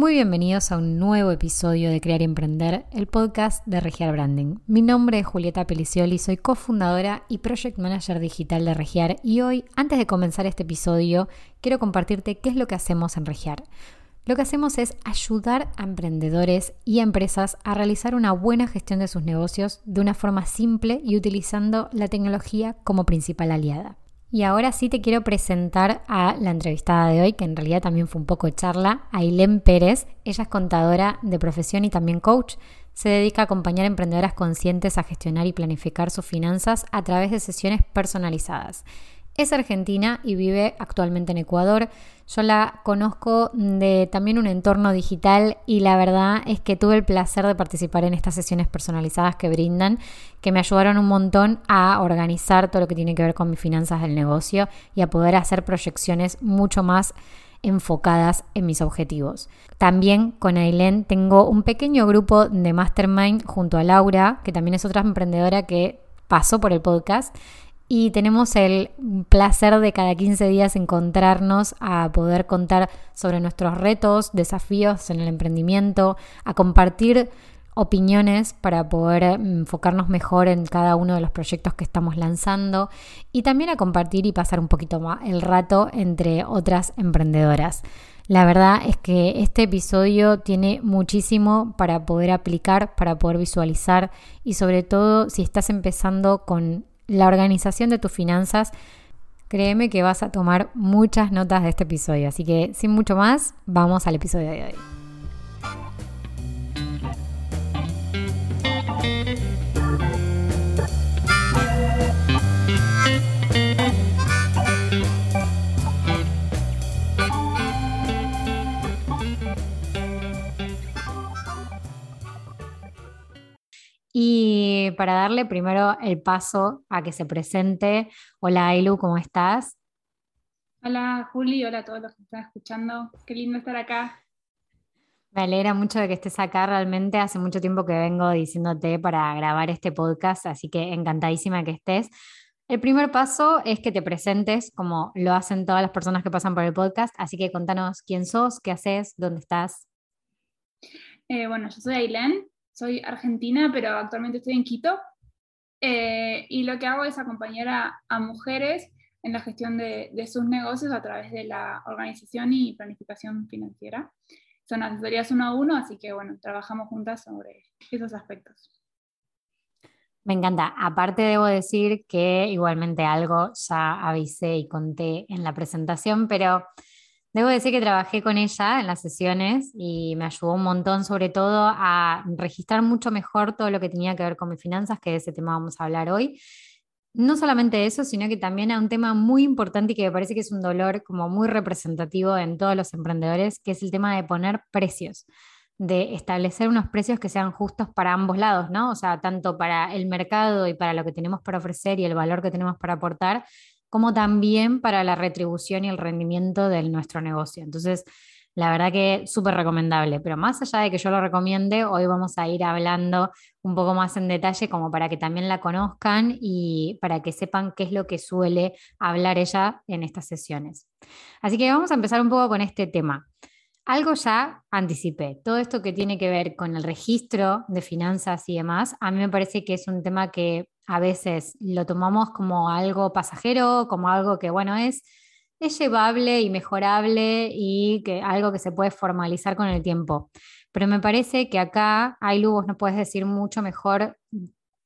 Muy bienvenidos a un nuevo episodio de Crear y Emprender, el podcast de Regiar Branding. Mi nombre es Julieta Pelicioli, soy cofundadora y project manager digital de Regiar y hoy, antes de comenzar este episodio, quiero compartirte qué es lo que hacemos en Regiar. Lo que hacemos es ayudar a emprendedores y empresas a realizar una buena gestión de sus negocios de una forma simple y utilizando la tecnología como principal aliada. Y ahora sí te quiero presentar a la entrevistada de hoy, que en realidad también fue un poco charla, Ailén Pérez. Ella es contadora de profesión y también coach. Se dedica a acompañar a emprendedoras conscientes a gestionar y planificar sus finanzas a través de sesiones personalizadas. Es argentina y vive actualmente en Ecuador. Yo la conozco de también un entorno digital y la verdad es que tuve el placer de participar en estas sesiones personalizadas que brindan, que me ayudaron un montón a organizar todo lo que tiene que ver con mis finanzas del negocio y a poder hacer proyecciones mucho más enfocadas en mis objetivos. También con Ailén tengo un pequeño grupo de mastermind junto a Laura, que también es otra emprendedora que pasó por el podcast y tenemos el placer de cada 15 días encontrarnos a poder contar sobre nuestros retos, desafíos en el emprendimiento, a compartir opiniones para poder enfocarnos mejor en cada uno de los proyectos que estamos lanzando y también a compartir y pasar un poquito más el rato entre otras emprendedoras. La verdad es que este episodio tiene muchísimo para poder aplicar, para poder visualizar y sobre todo si estás empezando con la organización de tus finanzas, créeme que vas a tomar muchas notas de este episodio. Así que sin mucho más, vamos al episodio de hoy. Y para darle primero el paso a que se presente, hola Ailu, ¿cómo estás? Hola Juli, hola a todos los que están escuchando, qué lindo estar acá. Me alegra mucho de que estés acá, realmente hace mucho tiempo que vengo diciéndote para grabar este podcast, así que encantadísima que estés. El primer paso es que te presentes como lo hacen todas las personas que pasan por el podcast, así que contanos quién sos, qué haces, dónde estás. Eh, bueno, yo soy Ailén, soy argentina, pero actualmente estoy en Quito. Eh, y lo que hago es acompañar a, mujeres en la gestión de, sus negocios a través de la organización y planificación financiera. Son asesorías uno a uno, así que bueno, trabajamos juntas sobre esos aspectos. Me encanta. Aparte debo decir que igualmente algo ya avisé y conté en la presentación, pero Debo decir que trabajé con ella en las sesiones y me ayudó un montón, sobre todo a registrar mucho mejor todo lo que tenía que ver con mis finanzas, que de ese tema vamos a hablar hoy. No solamente eso, sino que también a un tema muy importante y que me parece que es un dolor como muy representativo en todos los emprendedores, que es el tema de poner precios, de establecer unos precios que sean justos para ambos lados, ¿no? O sea, tanto para el mercado y para lo que tenemos para ofrecer y el valor que tenemos para aportar, como también para la retribución y el rendimiento de nuestro negocio. Entonces, la verdad que súper recomendable, pero más allá de que yo lo recomiende, hoy vamos a ir hablando un poco más en detalle como para que también la conozcan y para que sepan qué es lo que suele hablar ella en estas sesiones. Así que vamos a empezar un poco con este tema. Algo ya anticipé, todo esto que tiene que ver con el registro de finanzas y demás, a mí me parece que es un tema que a veces lo tomamos como algo pasajero, como algo que, bueno, es, es llevable y mejorable y que algo que se puede formalizar con el tiempo. Pero me parece que acá, hay vos nos puedes decir mucho mejor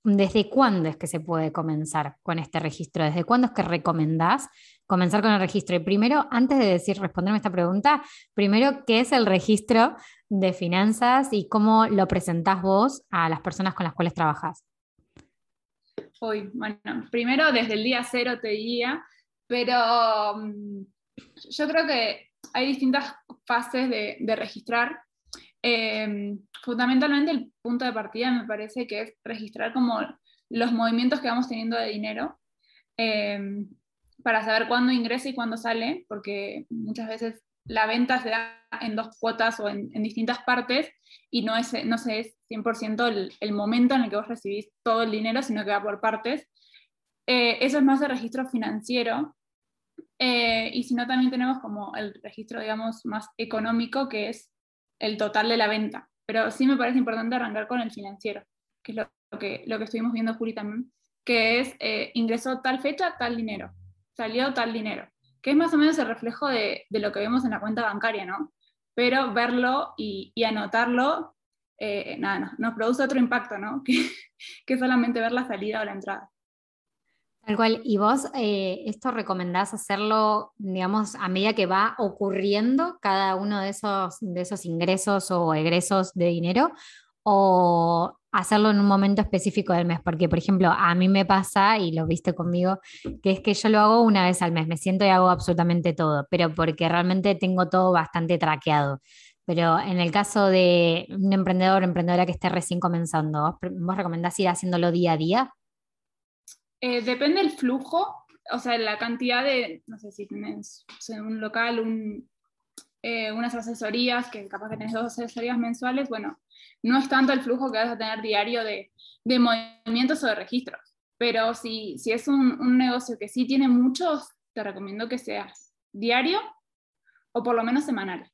desde cuándo es que se puede comenzar con este registro, desde cuándo es que recomendás comenzar con el registro. Y primero, antes de decir, responderme esta pregunta, primero, ¿qué es el registro de finanzas y cómo lo presentás vos a las personas con las cuales trabajas? Hoy, bueno, primero desde el día cero te diría, pero mm, yo creo que hay distintas fases de, registrar. Em, fundamentalmente el punto de partida me parece que es registrar como los movimientos que vamos teniendo de dinero em, para saber cuándo ingresa y cuándo sale, porque muchas veces la venta se da en dos cuotas o en, distintas partes y no, es, no se es 100% el, el, momento en el que vos recibís todo el dinero, sino que va por partes. Eh, eso es más el registro financiero. Eh, y si no, también tenemos como el registro, digamos, más económico, que es el total de la venta, pero sí me parece importante arrancar con el financiero, que es lo, que, lo que estuvimos viendo Juli también, que es eh, ingresó tal fecha, tal dinero, salió tal dinero, que es más o menos el reflejo de, de lo que vemos en la cuenta bancaria, ¿no? Pero verlo y, y anotarlo, eh, nada, no, nos produce otro impacto, ¿no? Que, que solamente ver la salida o la entrada. Tal cual. ¿Y vos eh, esto recomendás hacerlo, digamos, a medida que va ocurriendo cada uno de esos, de esos ingresos o egresos de dinero? ¿O hacerlo en un momento específico del mes? Porque, por ejemplo, a mí me pasa, y lo viste conmigo, que es que yo lo hago una vez al mes, me siento y hago absolutamente todo, pero porque realmente tengo todo bastante traqueado. Pero en el caso de un emprendedor o emprendedora que esté recién comenzando, ¿vos recomendás ir haciéndolo día a día? Eh, depende del flujo, o sea, la cantidad de, no sé si tienes un local, eh, unas asesorías, que capaz que tenés dos asesorías mensuales, bueno, no es tanto el flujo que vas a tener diario de, movimientos o de registros, pero si, si es un, un, negocio que sí tiene muchos, te recomiendo que seas diario o por lo menos semanal,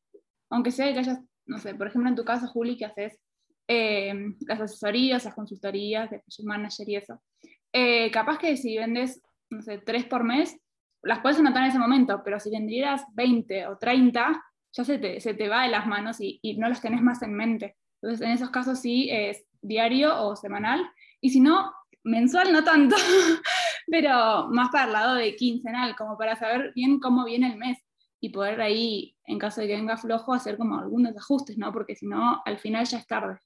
aunque sea que hayas, no sé, por ejemplo en tu caso, Juli, que haces eh, las asesorías, las consultorías de manager y eso. Eh, capaz que si vendes, no sé, tres por mes, las puedes anotar en ese momento, pero si vendieras 20 o 30, ya se te, se te va de las manos y, no las tenés más en mente. Entonces, en esos casos sí es diario o semanal, y si no, mensual no tanto, pero más para el lado de quincenal, como para saber bien cómo viene el mes y poder ahí, en caso de que venga flojo, hacer como algunos ajustes, ¿no? Porque si no, al final ya es tarde.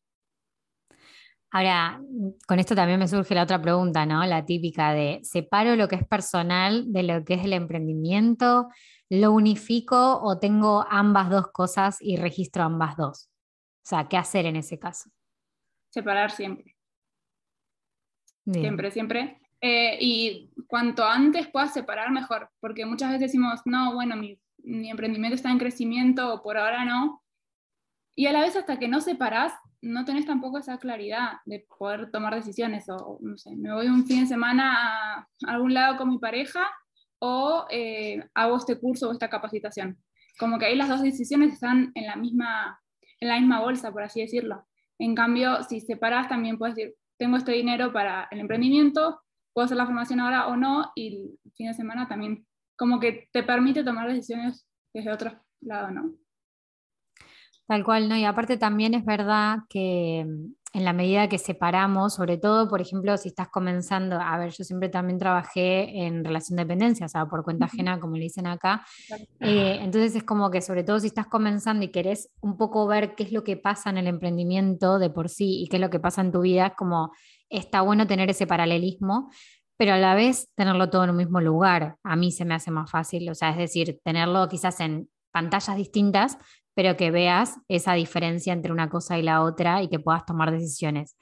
Ahora, con esto también me surge la otra pregunta, ¿no? La típica de, ¿separo lo que es personal de lo que es el emprendimiento? ¿Lo unifico o tengo ambas dos cosas y registro ambas dos? O sea, ¿qué hacer en ese caso? Separar siempre. Siempre, siempre. Eh, y cuanto antes puedas separar, mejor, porque muchas veces decimos, no, bueno, mi, mi emprendimiento está en crecimiento o por ahora no. Y a la vez hasta que no separas, no tenés tampoco esa claridad de poder tomar decisiones. O, no sé, me voy un fin de semana a algún lado con mi pareja o eh, hago este curso o esta capacitación. Como que ahí las dos decisiones están en la misma, en la misma bolsa, por así decirlo. En cambio, si separas, también puedes decir, tengo este dinero para el emprendimiento, puedo hacer la formación ahora o no, y el fin de semana también. Como que te permite tomar decisiones desde otro lado, ¿no? Tal cual, ¿no? Y aparte también es verdad que mm, en la medida que separamos, sobre todo, por ejemplo, si estás comenzando, a ver, yo siempre también trabajé en relación de dependencia, o sea, por cuenta ajena, como le dicen acá. Eh, entonces es como que, sobre todo si estás comenzando y querés un poco ver qué es lo que pasa en el emprendimiento de por sí y qué es lo que pasa en tu vida, es como, está bueno tener ese paralelismo, pero a la vez tenerlo todo en un mismo lugar. A mí se me hace más fácil, o sea, es decir, tenerlo quizás en pantallas distintas, pero que veas esa diferencia entre una cosa y la otra y que puedas tomar decisiones.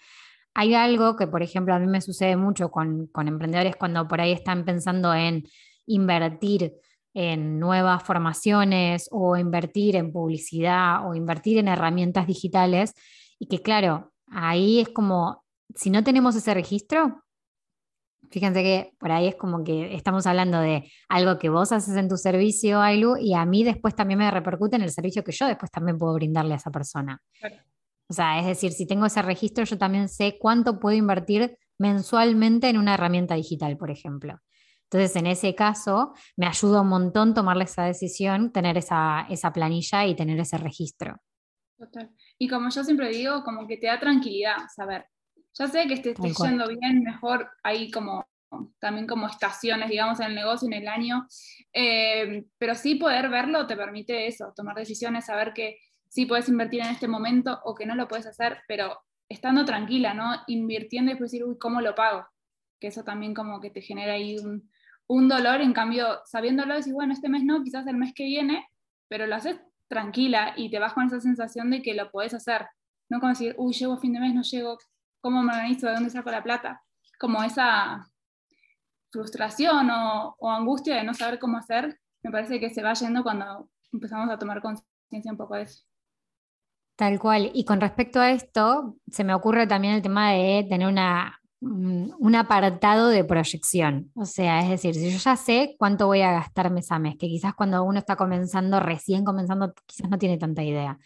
Hay algo que, por ejemplo, a mí me sucede mucho con, emprendedores cuando por ahí están pensando en invertir en nuevas formaciones o invertir en publicidad o invertir en herramientas digitales y que claro, ahí es como, si no tenemos ese registro, Fíjense que por ahí es como que estamos hablando de algo que vos haces en tu servicio, Ailu, y a mí después también me repercute en el servicio que yo después también puedo brindarle a esa persona. O sea, es decir, si tengo ese registro, yo también sé cuánto puedo invertir mensualmente en una herramienta digital, por ejemplo. Entonces, en ese caso, me ayuda un montón tomarle esa decisión, tener esa, esa planilla y tener ese registro. Total. Y como yo siempre digo, como que te da tranquilidad saber, ya sé que esté yendo bien, mejor hay como también como estaciones, digamos, en el negocio, en el año, eh, pero sí poder verlo te permite eso, tomar decisiones, saber que sí puedes invertir en este momento o que no lo puedes hacer, pero estando tranquila, ¿no? Invirtiendo y después decir, uy, ¿cómo lo pago? Que eso también como que te genera ahí un, un dolor, en cambio, sabiéndolo, decir, bueno, este mes no, quizás el mes que viene, pero lo haces tranquila y te vas con esa sensación de que lo puedes hacer, no como decir, uy, llego a fin de mes, no llego, cómo me organizo, de dónde saco la plata, como esa frustración o, angustia de no saber cómo hacer, me parece que se va yendo cuando empezamos a tomar conciencia un poco de eso. Tal cual. Y con respecto a esto, se me ocurre también el tema de tener una, un apartado de proyección. O sea, es decir, si yo ya sé cuánto voy a gastar mes a mes, que quizás cuando uno está comenzando, recién comenzando, quizás no tiene tanta idea.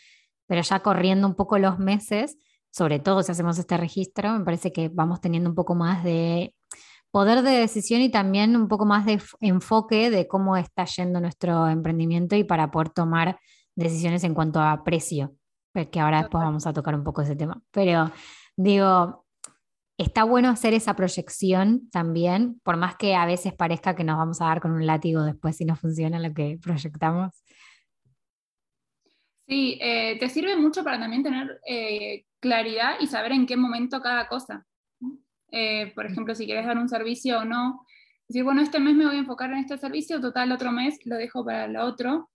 pero ya corriendo un poco los meses, sobre todo si hacemos este registro, me parece que vamos teniendo un poco más de poder de decisión y también un poco más de enfoque de cómo está yendo nuestro emprendimiento y para poder tomar decisiones en cuanto a precio, que ahora después vamos a tocar un poco ese tema. Pero digo, está bueno hacer esa proyección también, por más que a veces parezca que nos vamos a dar con un látigo después si no funciona lo que proyectamos. Sí, eh, te sirve mucho para también tener eh, claridad y saber en qué momento cada cosa. Eh, por ejemplo, si quieres dar un servicio o no, decir, bueno, este mes me voy a enfocar en este servicio, total, otro mes lo dejo para el otro.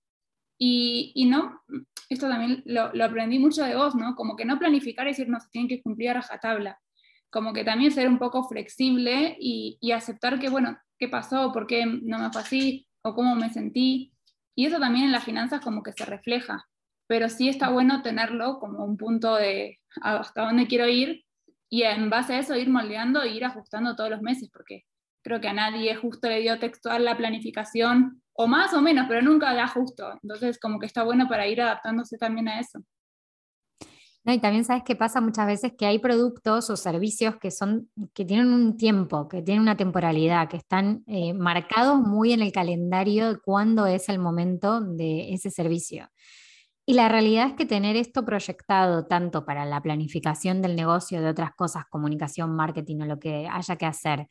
Y, y no, esto también lo, lo, aprendí mucho de vos, ¿no? Como que no planificar y decir, no, se tienen que cumplir a rajatabla. Como que también ser un poco flexible y, y aceptar que, bueno, ¿qué pasó? ¿Por qué no me fue así? ¿O cómo me sentí? Y eso también en las finanzas como que se refleja pero sí está bueno tenerlo como un punto de hasta dónde quiero ir y en base a eso ir moldeando e ir ajustando todos los meses, porque creo que a nadie justo le dio textual la planificación, o más o menos, pero nunca da justo. Entonces, como que está bueno para ir adaptándose también a eso. No, y también sabes que pasa muchas veces que hay productos o servicios que son, que tienen un tiempo, que tienen una temporalidad, que están eh, marcados muy en el calendario de cuándo es el momento de ese servicio. Y la realidad es que tener esto proyectado tanto para la planificación del negocio, de otras cosas, comunicación, marketing o lo que haya que hacer,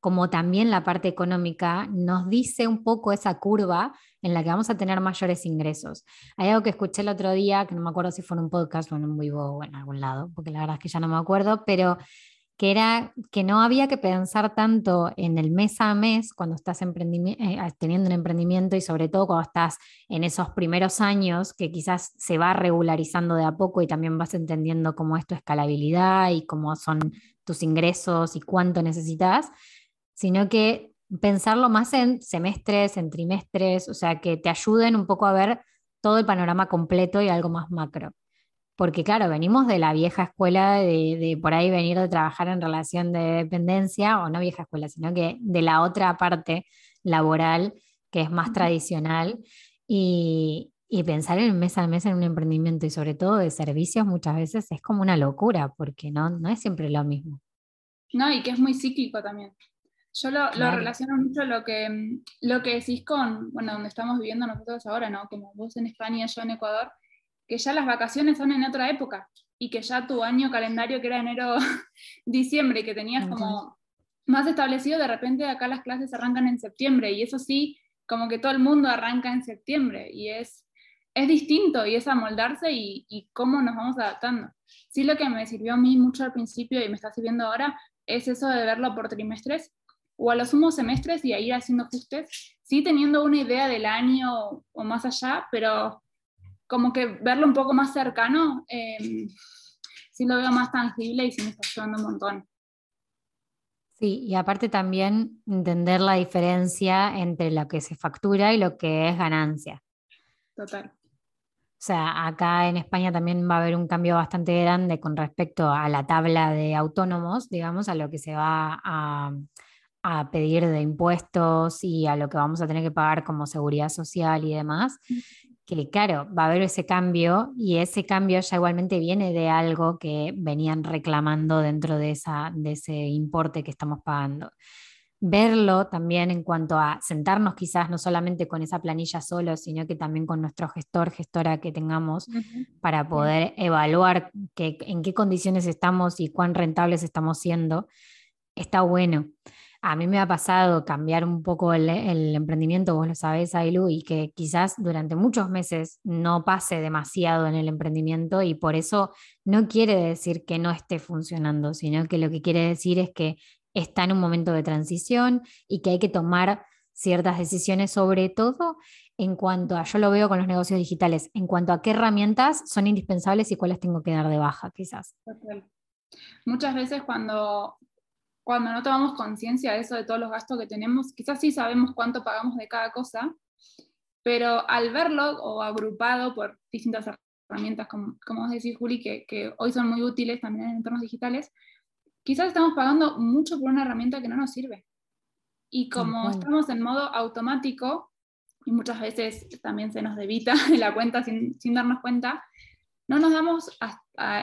como también la parte económica, nos dice un poco esa curva en la que vamos a tener mayores ingresos. Hay algo que escuché el otro día, que no me acuerdo si fue en un podcast o en un vivo o en algún lado, porque la verdad es que ya no me acuerdo, pero que era que no había que pensar tanto en el mes a mes cuando estás eh, teniendo un emprendimiento y sobre todo cuando estás en esos primeros años que quizás se va regularizando de a poco y también vas entendiendo cómo es tu escalabilidad y cómo son tus ingresos y cuánto necesitas, sino que pensarlo más en semestres, en trimestres, o sea, que te ayuden un poco a ver todo el panorama completo y algo más macro porque claro, venimos de la vieja escuela de, por ahí venir de trabajar en relación de dependencia, o no vieja escuela, sino que de la otra parte laboral, que es más tradicional, y, pensar en mes a mes en un emprendimiento y sobre todo de servicios muchas veces es como una locura, porque no, no es siempre lo mismo. No, y que es muy cíclico también. Yo lo, lo, relaciono mucho lo que, lo que decís con, bueno, donde estamos viviendo nosotros ahora, ¿no? Como vos en España, yo en Ecuador, que ya las vacaciones son en otra época y que ya tu año calendario, que era enero, diciembre, que tenías como más establecido, de repente acá las clases arrancan en septiembre y eso sí, como que todo el mundo arranca en septiembre y es, es distinto y es amoldarse y, y cómo nos vamos adaptando. Sí, lo que me sirvió a mí mucho al principio y me está sirviendo ahora es eso de verlo por trimestres o a los sumos semestres y a ir haciendo ajustes, sí teniendo una idea del año o más allá, pero como que verlo un poco más cercano, eh, sí lo veo más tangible y sí me está ayudando un montón. Sí, y aparte también entender la diferencia entre lo que se factura y lo que es ganancia. Total. O sea, acá en España también va a haber un cambio bastante grande con respecto a la tabla de autónomos, digamos, a lo que se va a, a pedir de impuestos y a lo que vamos a tener que pagar como seguridad social y demás que claro, va a haber ese cambio y ese cambio ya igualmente viene de algo que venían reclamando dentro de, esa, de ese importe que estamos pagando. Verlo también en cuanto a sentarnos quizás no solamente con esa planilla solo, sino que también con nuestro gestor, gestora que tengamos para poder evaluar en qué condiciones estamos y cuán rentables estamos siendo, está bueno. A mí me ha pasado cambiar un poco el, emprendimiento, vos lo sabés, Ailu, y que quizás durante muchos meses no pase demasiado en el emprendimiento y por eso no quiere decir que no esté funcionando, sino que lo que quiere decir es que está en un momento de transición y que hay que tomar ciertas decisiones, sobre todo en cuanto a, yo lo veo con los negocios digitales, en cuanto a qué herramientas son indispensables y cuáles tengo que dar de baja, quizás. Muchas veces cuando cuando no tomamos conciencia de eso, de todos los gastos que tenemos, quizás sí sabemos cuánto pagamos de cada cosa, pero al verlo o agrupado por distintas herramientas, como, como vos decís, Juli, que, que hoy son muy útiles también en entornos digitales, quizás estamos pagando mucho por una herramienta que no nos sirve. Y como estamos en modo automático, y muchas veces también se nos debita la cuenta sin, sin darnos cuenta, no nos damos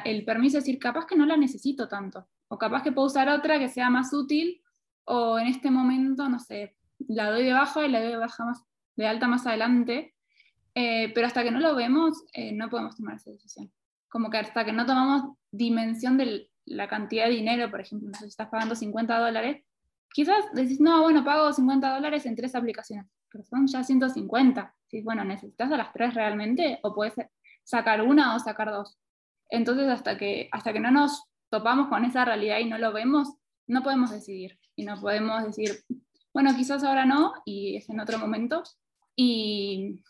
el permiso de decir, capaz que no la necesito tanto, o capaz que puedo usar otra que sea más útil, o en este momento, no sé, la doy de baja y la doy de, baja más, de alta más adelante, eh, pero hasta que no lo vemos, eh, no podemos tomar esa decisión. Como que hasta que no tomamos dimensión de la cantidad de dinero, por ejemplo, si estás pagando 50 dólares, quizás decís, no, bueno, pago 50 dólares en tres aplicaciones, pero son ya 150. Sí, bueno, ¿necesitas a las tres realmente? ¿O puedes sacar una o sacar dos? Entonces, hasta que, hasta que no nos topamos con esa realidad y no lo vemos, no podemos decidir. Y no podemos decir, bueno, quizás ahora no, y es en otro momento. Y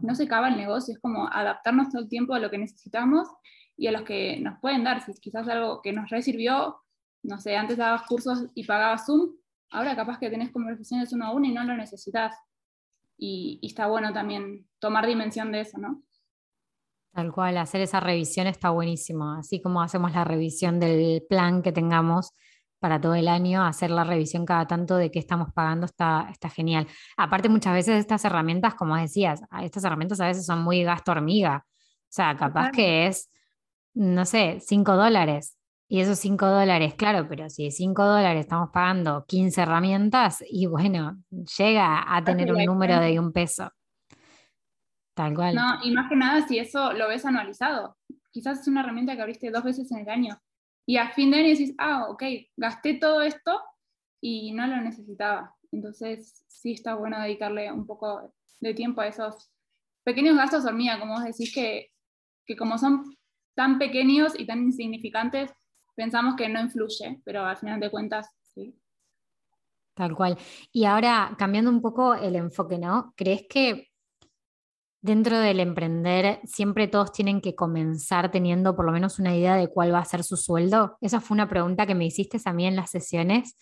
no se acaba el negocio, es como adaptarnos todo el tiempo a lo que necesitamos y a los que nos pueden dar. Si quizás algo que nos resirvió, no sé, antes dabas cursos y pagabas Zoom, ahora capaz que tenés conversaciones uno a uno y no lo necesitas. Y, y está bueno también tomar dimensión de eso, ¿no? Tal cual, hacer esa revisión está buenísimo, así como hacemos la revisión del plan que tengamos para todo el año, hacer la revisión cada tanto de qué estamos pagando está, está genial. Aparte, muchas veces estas herramientas, como decías, estas herramientas a veces son muy gasto hormiga. O sea, capaz que es, no sé, 5 dólares. Y esos 5 dólares, claro, pero si 5 dólares estamos pagando 15 herramientas, y bueno, llega a tener un número de un peso. Tal cual. No, y más que nada si eso lo ves anualizado. Quizás es una herramienta que abriste dos veces en el año. Y a fin de año decís, ah, ok, gasté todo esto y no lo necesitaba. Entonces sí está bueno dedicarle un poco de tiempo a esos pequeños gastos hormiga, como vos decís, que, que como son tan pequeños y tan insignificantes, pensamos que no influye, pero al final de cuentas sí. Tal cual. Y ahora, cambiando un poco el enfoque, ¿no? ¿Crees que Dentro del emprender, siempre todos tienen que comenzar teniendo por lo menos una idea de cuál va a ser su sueldo. Esa fue una pregunta que me hiciste a mí en las sesiones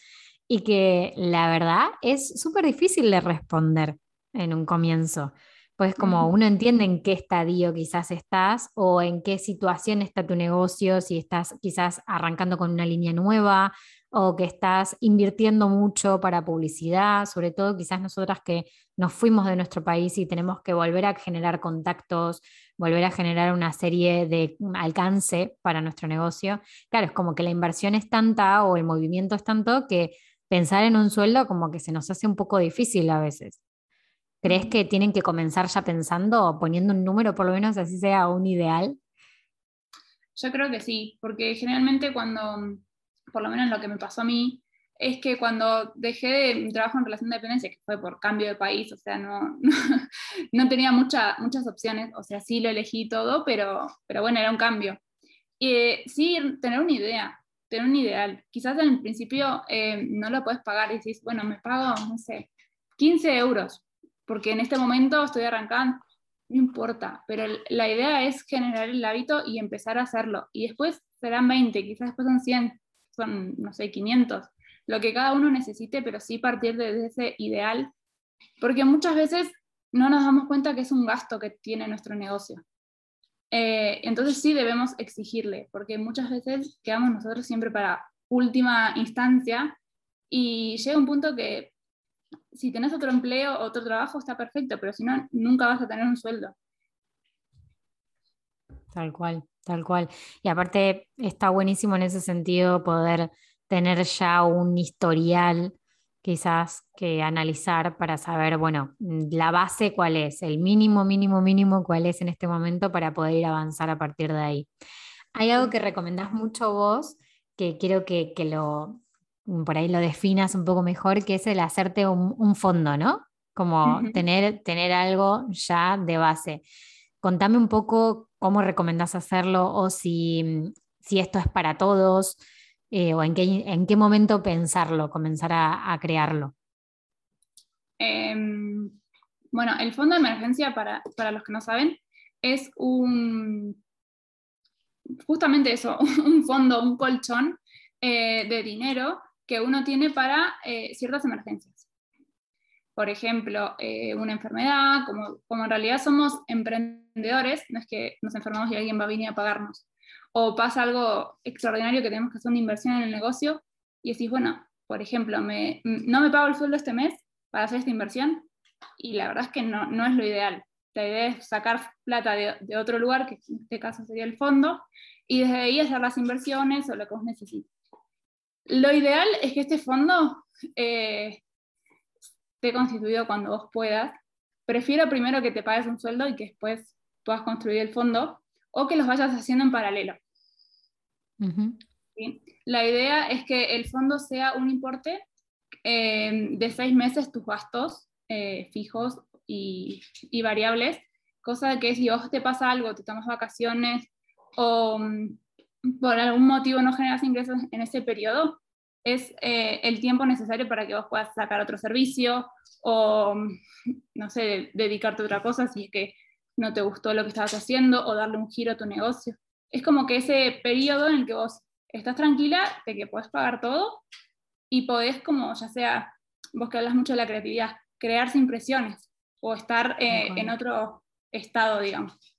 y que la verdad es súper difícil de responder en un comienzo. Pues como uno entiende en qué estadio quizás estás o en qué situación está tu negocio, si estás quizás arrancando con una línea nueva o que estás invirtiendo mucho para publicidad, sobre todo quizás nosotras que nos fuimos de nuestro país y tenemos que volver a generar contactos, volver a generar una serie de alcance para nuestro negocio. Claro, es como que la inversión es tanta o el movimiento es tanto que pensar en un sueldo como que se nos hace un poco difícil a veces. ¿Crees que tienen que comenzar ya pensando, poniendo un número, por lo menos así sea un ideal? Yo creo que sí, porque generalmente cuando por lo menos lo que me pasó a mí, es que cuando dejé de mi trabajo en relación de dependencia, que fue por cambio de país, o sea, no, no, tenía mucha, muchas opciones, o sea, sí lo elegí todo, pero, pero bueno, era un cambio. Y sí, tener una idea, tener un ideal. Quizás en el principio eh, no lo puedes pagar y dices, bueno, me pago, no sé, 15 euros, porque en este momento estoy arrancando, no importa, pero la idea es generar el hábito y empezar a hacerlo. Y después serán 20, quizás después son 100, son, no sé, 500, lo que cada uno necesite, pero sí partir de ese ideal, porque muchas veces no nos damos cuenta que es un gasto que tiene nuestro negocio. Eh, entonces sí debemos exigirle, porque muchas veces quedamos nosotros siempre para última instancia y llega un punto que si tenés otro empleo, otro trabajo, está perfecto, pero si no, nunca vas a tener un sueldo. Tal cual. Tal cual. Y aparte está buenísimo en ese sentido poder tener ya un historial quizás que analizar para saber, bueno, la base cuál es, el mínimo, mínimo, mínimo cuál es en este momento para poder ir a avanzar a partir de ahí. Hay algo que recomendás mucho vos, que quiero que, lo, por ahí lo definas un poco mejor, que es el hacerte un, fondo, ¿no? Como tener, tener algo ya de base. Contame un poco cómo recomendás hacerlo o si, si esto es para todos eh, o en qué, en qué momento pensarlo, comenzar a, crearlo. Em, bueno, el fondo de emergencia, para, los que no saben, es un, justamente eso, un fondo, un colchón eh, de dinero que uno tiene para eh, ciertas emergencias por ejemplo, una enfermedad, como, como en realidad somos emprendedores, no es que nos enfermamos y alguien va a venir a pagarnos, o pasa algo extraordinario que tenemos que hacer una inversión en el negocio y decís, bueno, por ejemplo, no me pago el sueldo este mes para hacer esta inversión y la verdad es que no, no es lo ideal. la idea es sacar plata de, otro lugar, que en este caso sería el fondo, y desde ahí hacer las inversiones o lo que vos necesites. Lo ideal es que este fondo eh, esté constituido cuando vos puedas. Prefiero primero que te pagues un sueldo y que después puedas construir el fondo, o que los vayas haciendo en paralelo. La idea es que el fondo sea un importe eh, de seis meses tus gastos eh, fijos y, variables, cosa que si vos te pasa algo, te tomas vacaciones o mm, por algún motivo no generas ingresos en ese periodo, es eh, el tiempo necesario para que vos puedas sacar otro servicio o, mm, no sé, dedicarte a otra cosa si es que no te gustó lo que estabas haciendo o darle un giro a tu negocio. Es como que ese periodo en el que vos estás tranquila de que puedes pagar todo y podés como, ya sea, vos que hablas mucho de la creatividad, crearse impresiones o estar eh, en otro estado, digamos.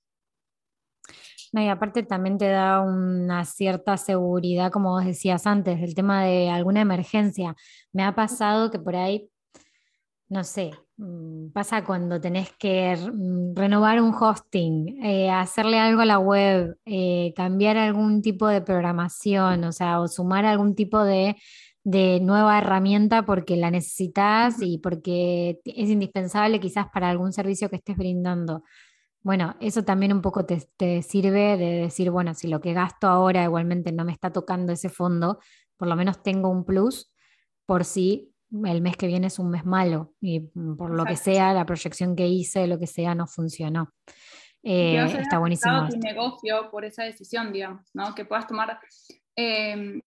No, y aparte también te da una cierta seguridad, como vos decías antes, del tema de alguna emergencia. Me ha pasado que por ahí, no sé, pasa cuando tenés que mm, renovar un hosting, eh, hacerle algo a la web, eh, cambiar algún tipo de programación, o sea, o sumar algún tipo de de nueva herramienta porque la necesitas y porque es indispensable quizás para algún servicio que estés brindando. Bueno, eso también un poco te, sirve de decir, bueno, si lo que gasto ahora igualmente no me está tocando ese fondo, por lo menos tengo un plus por si el mes que viene es un mes malo y por lo que sea, la proyección que hice, lo que sea, no funcionó. Eh, está buenísimo. tu negocio por esa decisión, digamos, ¿no? Que puedas tomar eh,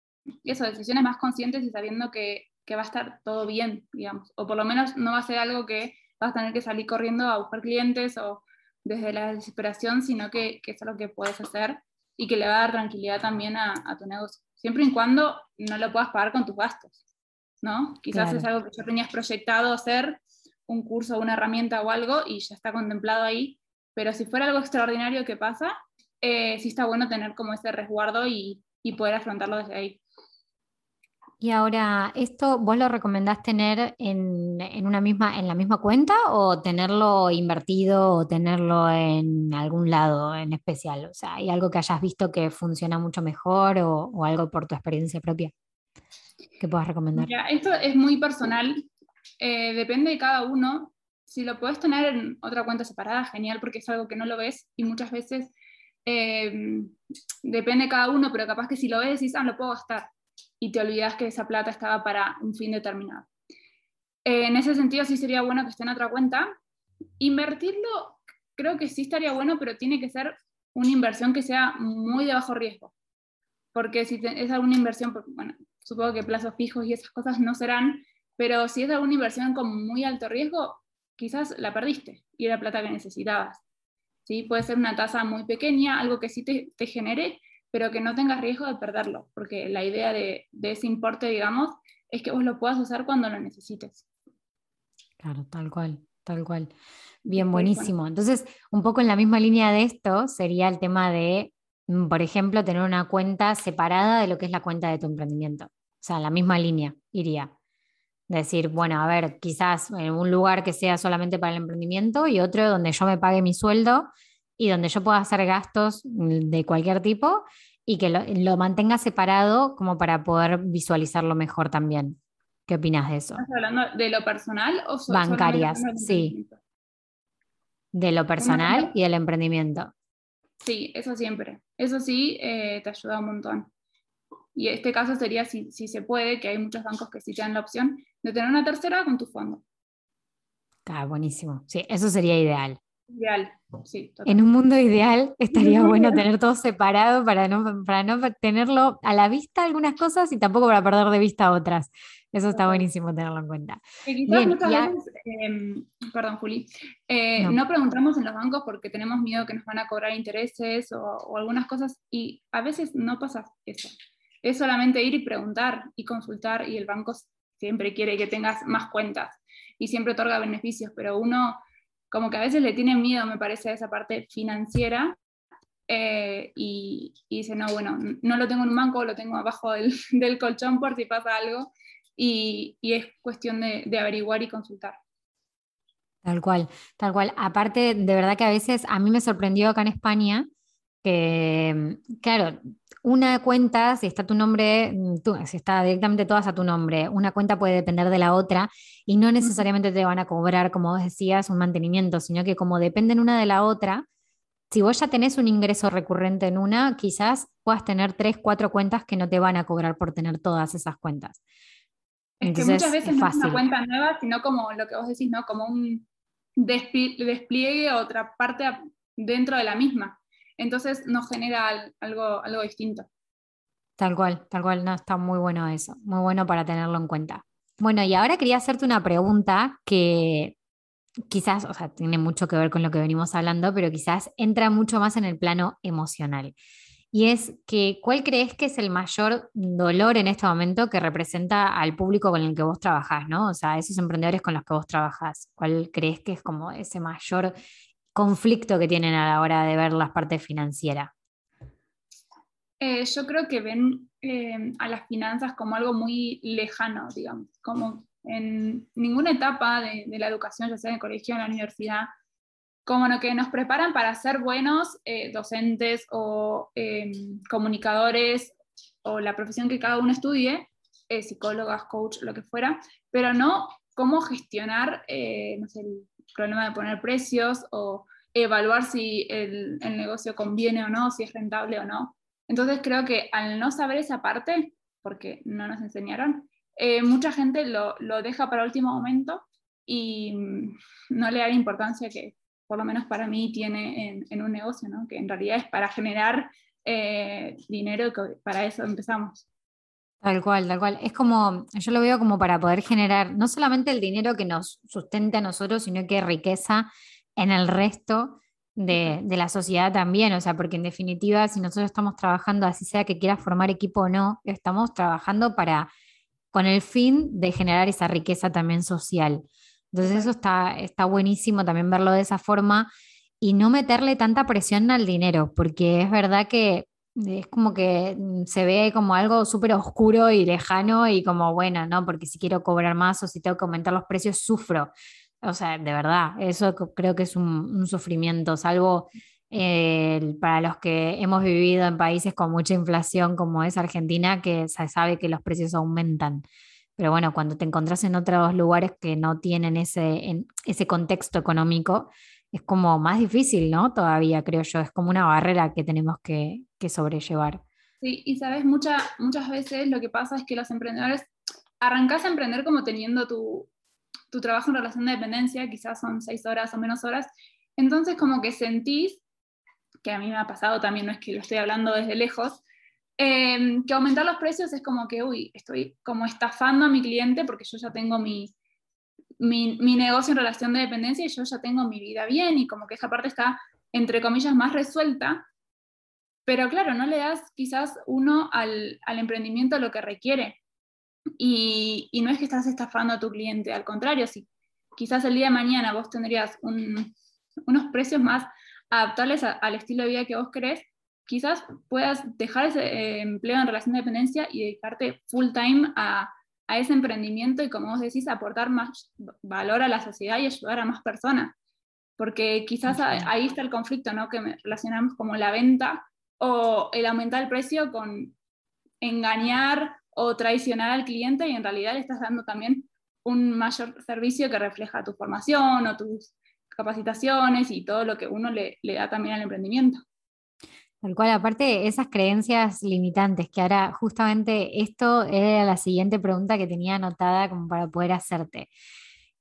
eso, decisiones más conscientes y sabiendo que, que, va a estar todo bien, digamos, o por lo menos no va a ser algo que vas a tener que salir corriendo a buscar clientes o desde la desesperación, sino que, que es algo que puedes hacer y que le va a dar tranquilidad también a, a tu negocio, siempre y cuando no lo puedas pagar con tus gastos, ¿no? Quizás es algo que ya tenías proyectado hacer, un curso, una herramienta o algo, y ya está contemplado ahí, pero si fuera algo extraordinario que pasa, eh, sí está bueno tener como ese resguardo y, y poder afrontarlo desde ahí. Y ahora, ¿esto vos lo recomendás tener en, una misma, en la misma cuenta o tenerlo invertido o tenerlo en algún lado en especial? O sea, ¿hay algo que hayas visto que funciona mucho mejor o, algo por tu experiencia propia puedas recomendar? esto es muy personal, eh, depende de cada uno. Si lo puedes tener en otra cuenta separada, genial, porque es algo que no lo ves y muchas veces eh, depende de cada uno, pero capaz que si lo ves decís, ah, lo puedo gastar y te olvidas que esa plata estaba para un fin determinado. Eh, en ese sentido sí sería bueno que esté en otra cuenta. Invertirlo creo que sí estaría bueno, pero tiene que ser una inversión que sea muy de bajo riesgo. Porque si es alguna inversión, bueno, supongo que plazos fijos y esas cosas no serán, pero si es alguna inversión con muy alto riesgo, quizás la perdiste y era plata que necesitabas. ¿sí? Puede ser una tasa muy pequeña, algo que sí te, te genere, pero que no tengas riesgo de perderlo, porque la idea de, ese importe, digamos, es que vos lo puedas usar cuando lo necesites. Claro, tal cual, tal cual. Bien, buenísimo. Entonces, un poco en la misma línea de esto sería el tema de, por ejemplo, tener una cuenta separada de lo que es la cuenta de tu emprendimiento. O sea, en la misma línea iría. Decir, bueno, a ver, quizás en un lugar que sea solamente para el emprendimiento y otro donde yo me pague mi sueldo y donde yo pueda hacer gastos mm, de cualquier tipo y que lo, mantenga separado como para poder visualizarlo mejor también. ¿Qué opinas de eso? ¿Estás hablando de lo personal o Bancarias, sí. De lo personal y del emprendimiento. Sí, eso siempre. Eso sí eh, te ayuda un montón. Y este caso sería si, si, se puede, que hay muchos bancos que sí te dan la opción de tener una tercera con tu fondo. Ah, buenísimo. Sí, eso sería ideal. Ideal, sí. En un mundo ideal estaría bueno tener todo separado para no, para no tenerlo a la vista algunas cosas y tampoco para perder de vista otras. Eso está buenísimo tenerlo en cuenta. Em, perdón Juli, eh, no. preguntamos en los bancos porque tenemos miedo que nos van a cobrar intereses o, o algunas cosas y a veces no pasa eso. Es solamente ir y preguntar y consultar y el banco siempre quiere que tengas más cuentas y siempre otorga beneficios, pero uno como que a veces le tienen miedo, me parece, a esa parte financiera eh, y, dice, no, bueno, no lo tengo en un banco, lo tengo abajo del, colchón por si pasa algo y, es cuestión de, averiguar y consultar. Tal cual, tal cual. Aparte, de verdad que a veces a mí me sorprendió acá en España que, claro, una cuenta, si está tu nombre, mm, si está directamente todas a tu nombre, una cuenta puede depender de la otra y no necesariamente te van a cobrar, como vos decías, un mantenimiento, sino que como dependen una de la otra, si vos ya tenés un ingreso recurrente en una, quizás puedas tener tres, cuatro cuentas que no te van a cobrar por tener todas esas cuentas. Es que muchas veces no es una cuenta nueva, sino como lo que vos decís, ¿no? Como un despliegue otra parte dentro de la misma. Entonces nos genera algo, algo distinto. Tal cual, tal cual, está muy bueno eso, muy bueno para tenerlo en cuenta. Bueno, y ahora quería hacerte una pregunta que quizás, o sea, tiene mucho que ver con lo que venimos hablando, pero quizás entra mucho más en el plano emocional. Y es que, ¿cuál crees que es el mayor dolor en este momento que representa al público con el que vos trabajás, ¿no? O sea, esos emprendedores con los que vos trabajás. ¿Cuál crees que es como ese mayor conflicto que tienen a la hora de ver las partes financieras? Eh, yo creo que ven eh, a las finanzas como algo muy lejano, digamos, como en ninguna etapa de, la educación, ya sea en el colegio en la universidad, como lo que nos preparan para ser buenos eh, docentes o comunicadores o la profesión que cada uno estudie, psicólogas, coach, lo que fuera, pero no cómo gestionar no sé, problema de poner precios o evaluar si el, negocio conviene o no, si es rentable o no. Entonces creo que al no saber esa parte, porque no nos enseñaron, eh, mucha gente lo, deja para último momento y mm, no le da la importancia que por lo menos para mí tiene en, un negocio, ¿no? que en realidad es para generar eh, dinero, que para eso empezamos. Tal cual, tal cual. Es como, yo lo veo como para poder generar no solamente el dinero que nos sustente a nosotros, sino que riqueza en el resto de, la sociedad también. O sea, porque en definitiva, si nosotros estamos trabajando, así sea que quieras formar equipo o no, estamos trabajando para, con el fin de generar esa riqueza también social. Entonces eso está, está buenísimo también verlo de esa forma y no meterle tanta presión al dinero, porque es verdad que es como que mm, se ve como algo súper oscuro y lejano y como, bueno, ¿no? Porque si quiero cobrar más o si tengo que aumentar los precios, sufro. O sea, de verdad, eso creo que es un, sufrimiento, salvo eh, para los que hemos vivido en países con mucha inflación como es Argentina, que se sabe que los precios aumentan. Pero bueno, cuando te encontrás en otros lugares que no tienen ese, ese contexto económico, es como más difícil, ¿no? Todavía creo yo, es como una barrera que tenemos que, sobrellevar. Sí, y sabes, muchas veces lo que pasa es que los emprendedores arrancás a emprender como teniendo tu, trabajo en relación de dependencia, quizás son seis horas o menos horas, entonces como que sentís, que a mí me ha pasado también, no es que lo estoy hablando desde lejos, em, que aumentar los precios es como que, uy, estoy como estafando a mi cliente porque yo ya tengo mi, negocio en relación de dependencia y yo ya tengo mi vida bien y como que esa parte está, entre comillas, más resuelta. Pero claro, no le das quizás uno al, emprendimiento lo que requiere. Y, no es que estás estafando a tu cliente, al contrario, si quizás el día de mañana vos tendrías unos precios más adaptables al estilo de vida que vos querés, quizás puedas dejar ese eh, empleo en relación de dependencia y dedicarte full time a, a ese emprendimiento y, como vos decís, aportar más valor a la sociedad y ayudar a más personas. Porque quizás ahí está el conflicto, ¿no? Que relacionamos como la venta o el aumentar el precio con engañar o traicionar al cliente y en realidad le estás dando también un mayor servicio que refleja tu formación o tus capacitaciones y todo lo que uno le, le da también al emprendimiento. Tal cual, aparte esas creencias limitantes, que ahora justamente esto era la siguiente pregunta que tenía anotada como para poder hacerte.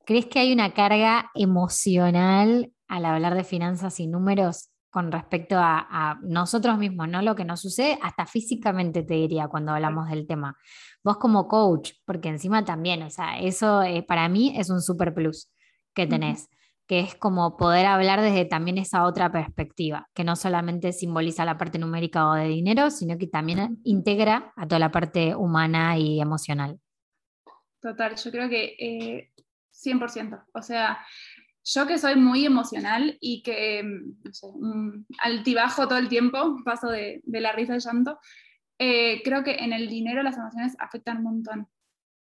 ¿Crees que hay una carga emocional al hablar de finanzas y números con respecto a, nosotros mismos, no lo que nos sucede, hasta físicamente te diría cuando hablamos del tema? Vos como coach, porque encima también, o sea, eso eh, para mí es un super plus que tenés que es como poder hablar desde también esa otra perspectiva, que no solamente simboliza la parte numérica o de dinero, sino que también integra a toda la parte humana y emocional. Total, yo creo que 100%. Eh, o sea, yo que soy muy emocional y que, mm, no sé, altibajo todo el tiempo, paso de, la risa al llanto, eh, creo que en el dinero las emociones afectan un montón.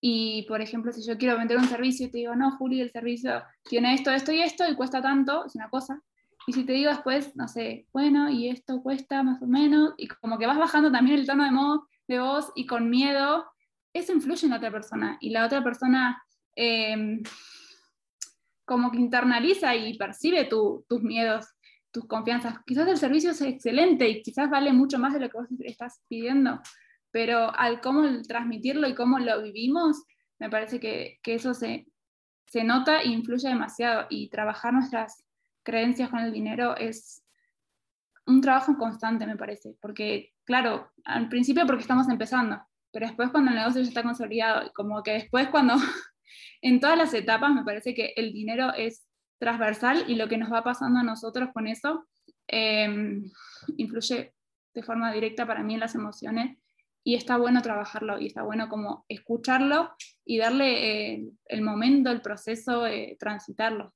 Y, por ejemplo, si yo quiero vender un servicio y te digo, no, Juli, el servicio tiene esto, esto y esto y cuesta tanto, es una cosa. Y si te digo después, no sé, bueno, y esto cuesta más o menos, y como que vas bajando también el tono de, modo, de voz y con miedo, eso influye en la otra persona. Y la otra persona em, como que internaliza y percibe tus miedos, tus confianzas. Quizás el servicio es excelente y quizás vale mucho más de lo que vos estás pidiendo, pero al cómo transmitirlo y cómo lo vivimos, me parece que, que eso se, se nota e influye demasiado. Y trabajar nuestras creencias con el dinero es un trabajo constante, me parece, porque, claro, al principio porque estamos empezando, pero después cuando el negocio ya está consolidado, como que después cuando, en todas las etapas, me parece que el dinero es transversal y lo que nos va pasando a nosotros con eso em, influye de forma directa para mí en las emociones y está bueno trabajarlo y está bueno como escucharlo y darle eh, el momento, el proceso, eh, transitarlo.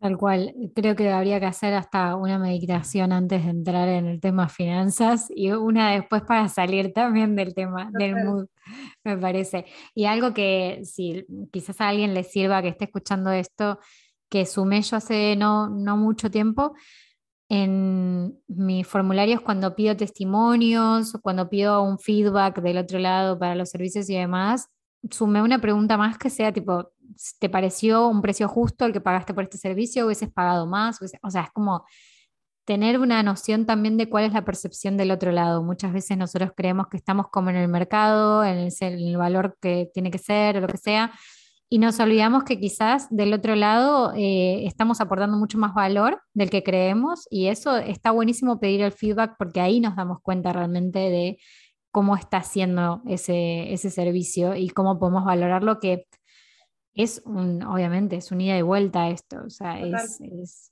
Tal cual, creo que habría que hacer hasta una meditación antes de entrar en el tema finanzas y una después para salir también del tema del mood, me parece. Y algo que si quizás a alguien le sirva que esté escuchando esto, que sumé yo hace no, no mucho tiempo, en mis formularios cuando pido testimonios, cuando pido un feedback del otro lado para los servicios y demás, sumé una pregunta más que sea tipo, ¿te pareció un precio justo el que pagaste por este servicio? ¿Hubieses pagado más? O sea, es como tener una noción también de cuál es la percepción del otro lado. Muchas veces nosotros creemos que estamos como en el mercado, en el, valor que tiene que ser o lo que sea, y nos olvidamos que quizás del otro lado eh, estamos aportando mucho más valor del que creemos y eso está buenísimo pedir el feedback porque ahí nos damos cuenta realmente de cómo está haciendo ese, ese servicio y cómo podemos valorar lo que es un, obviamente, es un ida y vuelta esto, o sea, es,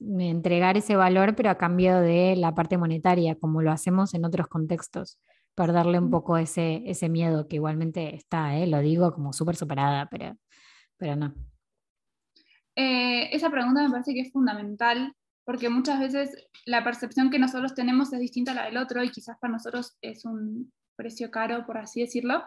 entregar ese valor, pero a cambio de la parte monetaria, como lo hacemos en otros contextos, perderle un poco ese, ese miedo que igualmente está, ¿eh? lo digo como súper superada, pero, pero no. Eh, esa pregunta me parece que es fundamental, porque muchas veces la percepción que nosotros tenemos es distinta a la del otro y quizás para nosotros es un precio caro, por así decirlo.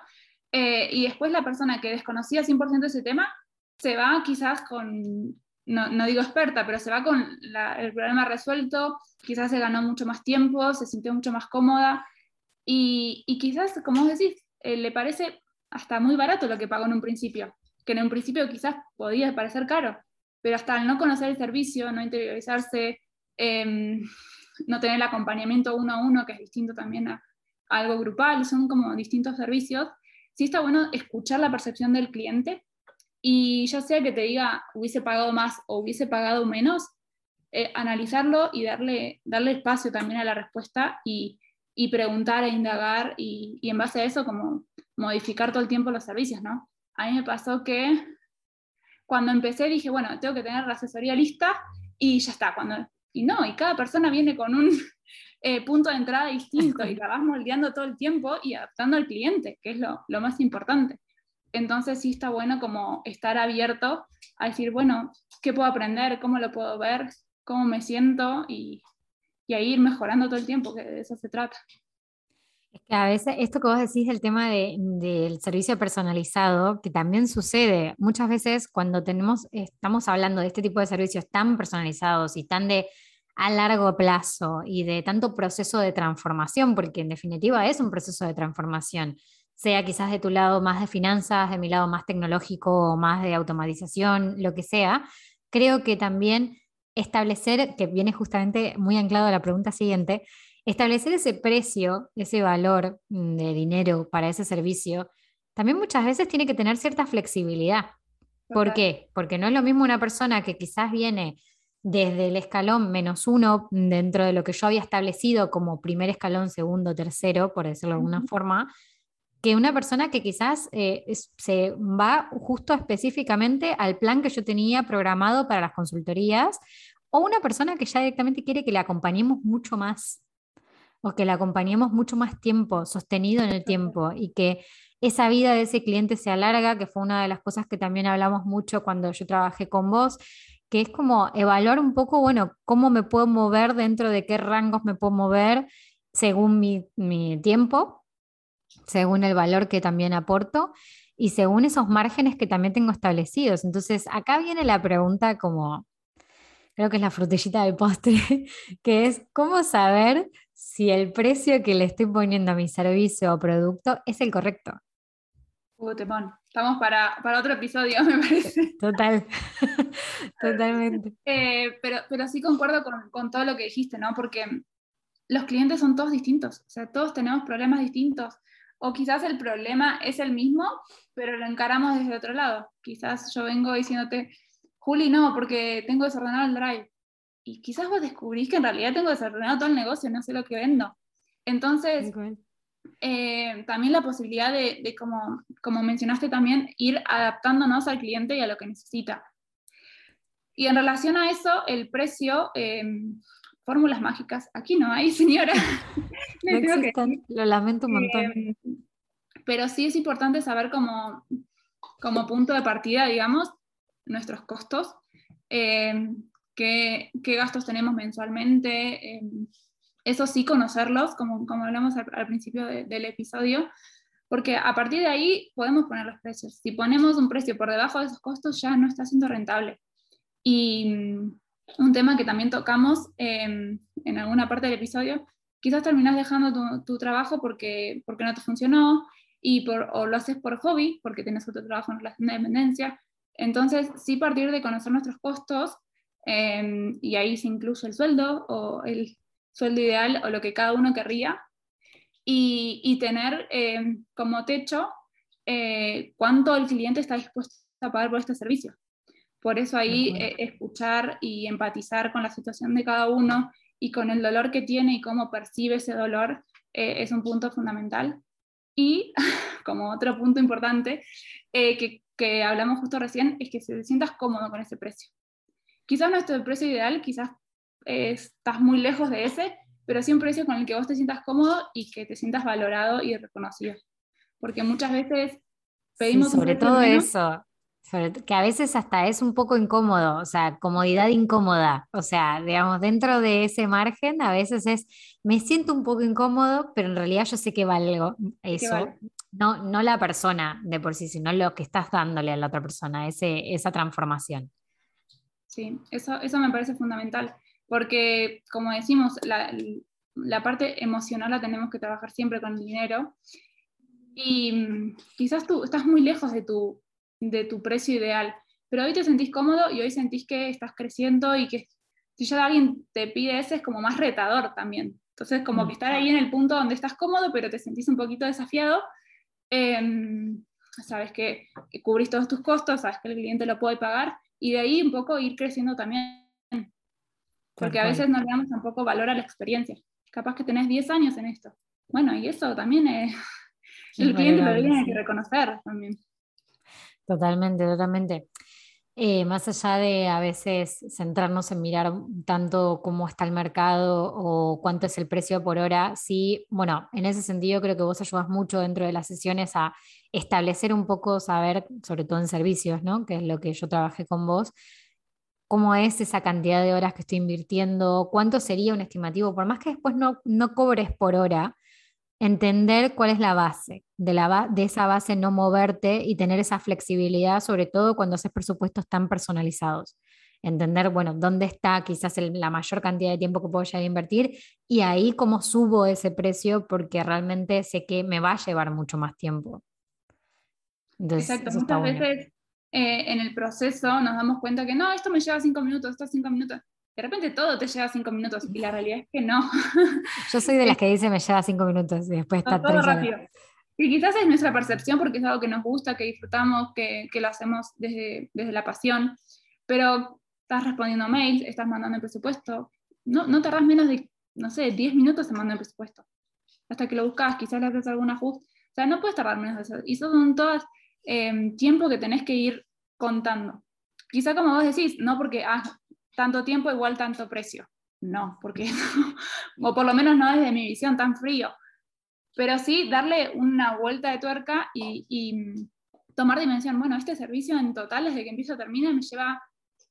Eh, y después la persona que desconocía 100% ese tema se va quizás con, no, digo experta, pero se va con el problema resuelto, quizás se ganó mucho más tiempo, se sintió mucho más cómoda y, quizás, como vos decís, eh, le parece hasta muy barato lo que pagó en un principio, que en un principio quizás podía parecer caro, pero hasta al no conocer el servicio, no interiorizarse, em, no tener el acompañamiento uno a uno, que es distinto también a, algo grupal, son como distintos servicios, sí está bueno escuchar la percepción del cliente y ya sea que te diga hubiese pagado más o hubiese pagado menos, eh, analizarlo y darle, darle espacio también a la respuesta y, y preguntar e indagar y, y, en base a eso como modificar todo el tiempo los servicios, ¿no? A mí me pasó que cuando empecé dije, bueno, tengo que tener la asesoría lista y ya está. Cuando, y no, y cada persona viene con un eh, punto de entrada distinto y la vas moldeando todo el tiempo y adaptando al cliente, que es lo, lo más importante. Entonces sí está bueno como estar abierto a decir, bueno, ¿qué puedo aprender? ¿Cómo lo puedo ver? ¿Cómo me siento? Y, y a ir mejorando todo el tiempo, que de eso se trata. Es que a veces esto que vos decís del tema del servicio personalizado, que también sucede. Muchas veces cuando tenemos, estamos hablando de este tipo de servicios tan personalizados y tan de a largo plazo y de tanto proceso de transformación, porque en definitiva es un proceso de transformación sea quizás de tu lado más de finanzas, de mi lado más tecnológico, más de automatización, lo que sea, creo que también establecer, que viene justamente muy anclado a la pregunta siguiente, establecer ese precio, ese valor mm, de dinero para ese servicio, también muchas veces tiene que tener cierta flexibilidad. ¿Por qué? Porque no es lo mismo una persona que quizás viene desde el escalón menos uno dentro de lo que yo había establecido como primer escalón, segundo, tercero, por decirlo de alguna forma, que una persona que quizás eh, se va justo específicamente al plan que yo tenía programado para las consultorías, o una persona que ya directamente quiere que le acompañemos mucho más, o que le acompañemos mucho más tiempo, sostenido en el tiempo, y que esa vida de ese cliente se alarga, que fue una de las cosas que también hablamos mucho cuando yo trabajé con vos, que es como evaluar un poco, bueno, cómo me puedo mover dentro de qué rangos me puedo mover según mi, mi tiempo según el valor que también aporto y según esos márgenes que también tengo establecidos. Entonces, acá viene la pregunta como, creo que es la frutillita del postre, que es, ¿cómo saber si el precio que le estoy poniendo a mi servicio o producto es el correcto? Uh, Estamos para, otro episodio, me parece. Total, totalmente. Eh, pero, pero sí concuerdo con, con, todo lo que dijiste, ¿no? Porque los clientes son todos distintos, o sea, todos tenemos problemas distintos. O quizás el problema es el mismo, pero lo encaramos desde otro lado. Quizás yo vengo diciéndote, Juli, no, porque tengo desordenado el drive. Y quizás vos descubrís que en realidad tengo desordenado todo el negocio, no sé lo que vendo. Entonces, eh, también la posibilidad de, como, como, mencionaste también, ir adaptándonos al cliente y a lo que necesita. Y en relación a eso, el precio, eh, fórmulas mágicas, aquí no hay, señora. lo lamento un montón. Eh, pero sí es importante saber como, como punto de partida, digamos, nuestros costos, qué, qué, gastos tenemos mensualmente eso sí, conocerlos, como, como hablamos al, principio del episodio, porque a partir de ahí podemos poner los precios. Si ponemos un precio por debajo de esos costos, ya no está siendo rentable. Y mm, un tema que también tocamos em, en alguna parte del episodio, quizás terminas dejando tu, tu, trabajo porque, porque no te funcionó, y por, o lo haces por hobby, porque tienes otro trabajo en relación de dependencia. Entonces, sí partir de conocer nuestros costos, em, y ahí se incluye el sueldo o el, sueldo ideal o lo que cada uno querría, y, tener eh, como techo eh, cuánto el cliente está dispuesto a pagar por este servicio. Por eso ahí eh, escuchar y empatizar con la situación de cada uno y con el dolor que tiene y cómo percibe ese dolor es un punto fundamental. Y como otro punto importante que, que, hablamos justo recién es que se sientas cómodo con ese precio. Quizás no es el precio ideal, quizás estás muy lejos de ese, pero sí un precio con el que vos te sientas cómodo y que te sientas valorado y reconocido. Porque muchas veces pedimos... sobre todo eso, que a veces hasta es un poco incómodo, o sea, comodidad incómoda. O sea, digamos, dentro de ese margen a veces es, me siento un poco incómodo, pero en realidad yo sé que valgo eso. No, no la persona de por sí, sino lo que estás dándole a la otra persona, ese, esa transformación. Sí, eso, eso me parece fundamental porque como decimos, la, parte emocional la tenemos que trabajar siempre con el dinero y mm, quizás tú estás muy lejos de tu, de tu precio ideal, pero hoy te sentís cómodo y hoy sentís que estás creciendo y que si ya alguien te pide ese es como más retador también. Entonces, como que estar ahí en el punto donde estás cómodo, pero te sentís un poquito desafiado, em, sabes que, que, cubrís todos tus costos, sabes que el cliente lo puede pagar, y de ahí un poco ir creciendo también porque a veces no le damos tampoco valor a la experiencia. Capaz que tenés 10 años en esto. Bueno, y eso también es, el cliente lo tiene que reconocer también. Totalmente, totalmente. Eh, más allá de a veces centrarnos en mirar tanto cómo está el mercado o cuánto es el precio por hora, sí, bueno, en ese sentido creo que vos ayudas mucho dentro de las sesiones a establecer un poco, saber, sobre todo en servicios, ¿no? Que es lo que yo trabajé con vos, cómo es esa cantidad de horas que estoy invirtiendo, cuánto sería un estimativo, por más que después no, no cobres por hora, entender cuál es la base, de, la de esa base no moverte y tener esa flexibilidad, sobre todo cuando haces presupuestos tan personalizados. Entender, bueno, dónde está quizás la mayor cantidad de tiempo que puedo llegar a invertir y ahí cómo subo ese precio porque realmente sé que me va a llevar mucho más tiempo. Exacto, muchas veces eh, en el proceso nos damos cuenta que no, esto me lleva cinco minutos, esto cinco minutos. De repente todo te lleva cinco minutos y la realidad es que no. Yo soy de las que dice me lleva cinco minutos y después está todo rápido. Y quizás es nuestra percepción porque es algo que nos gusta, que disfrutamos, que, que lo hacemos desde, desde, la pasión, pero estás respondiendo mails, estás mandando el presupuesto, no, no tardas menos de, no sé, 10 minutos en mandar el presupuesto. Hasta que lo buscas, quizás le haces algún ajuste. O sea, no puedes tardar menos de eso. Y eso son todas Em, tiempo que tenés que ir contando. Quizá como vos decís, no porque ah, tanto tiempo igual tanto precio. No, porque o por lo menos no desde mi visión tan frío. Pero sí darle una vuelta de tuerca y, mm, tomar dimensión. Bueno, este servicio en total, desde que empiezo a termina, me lleva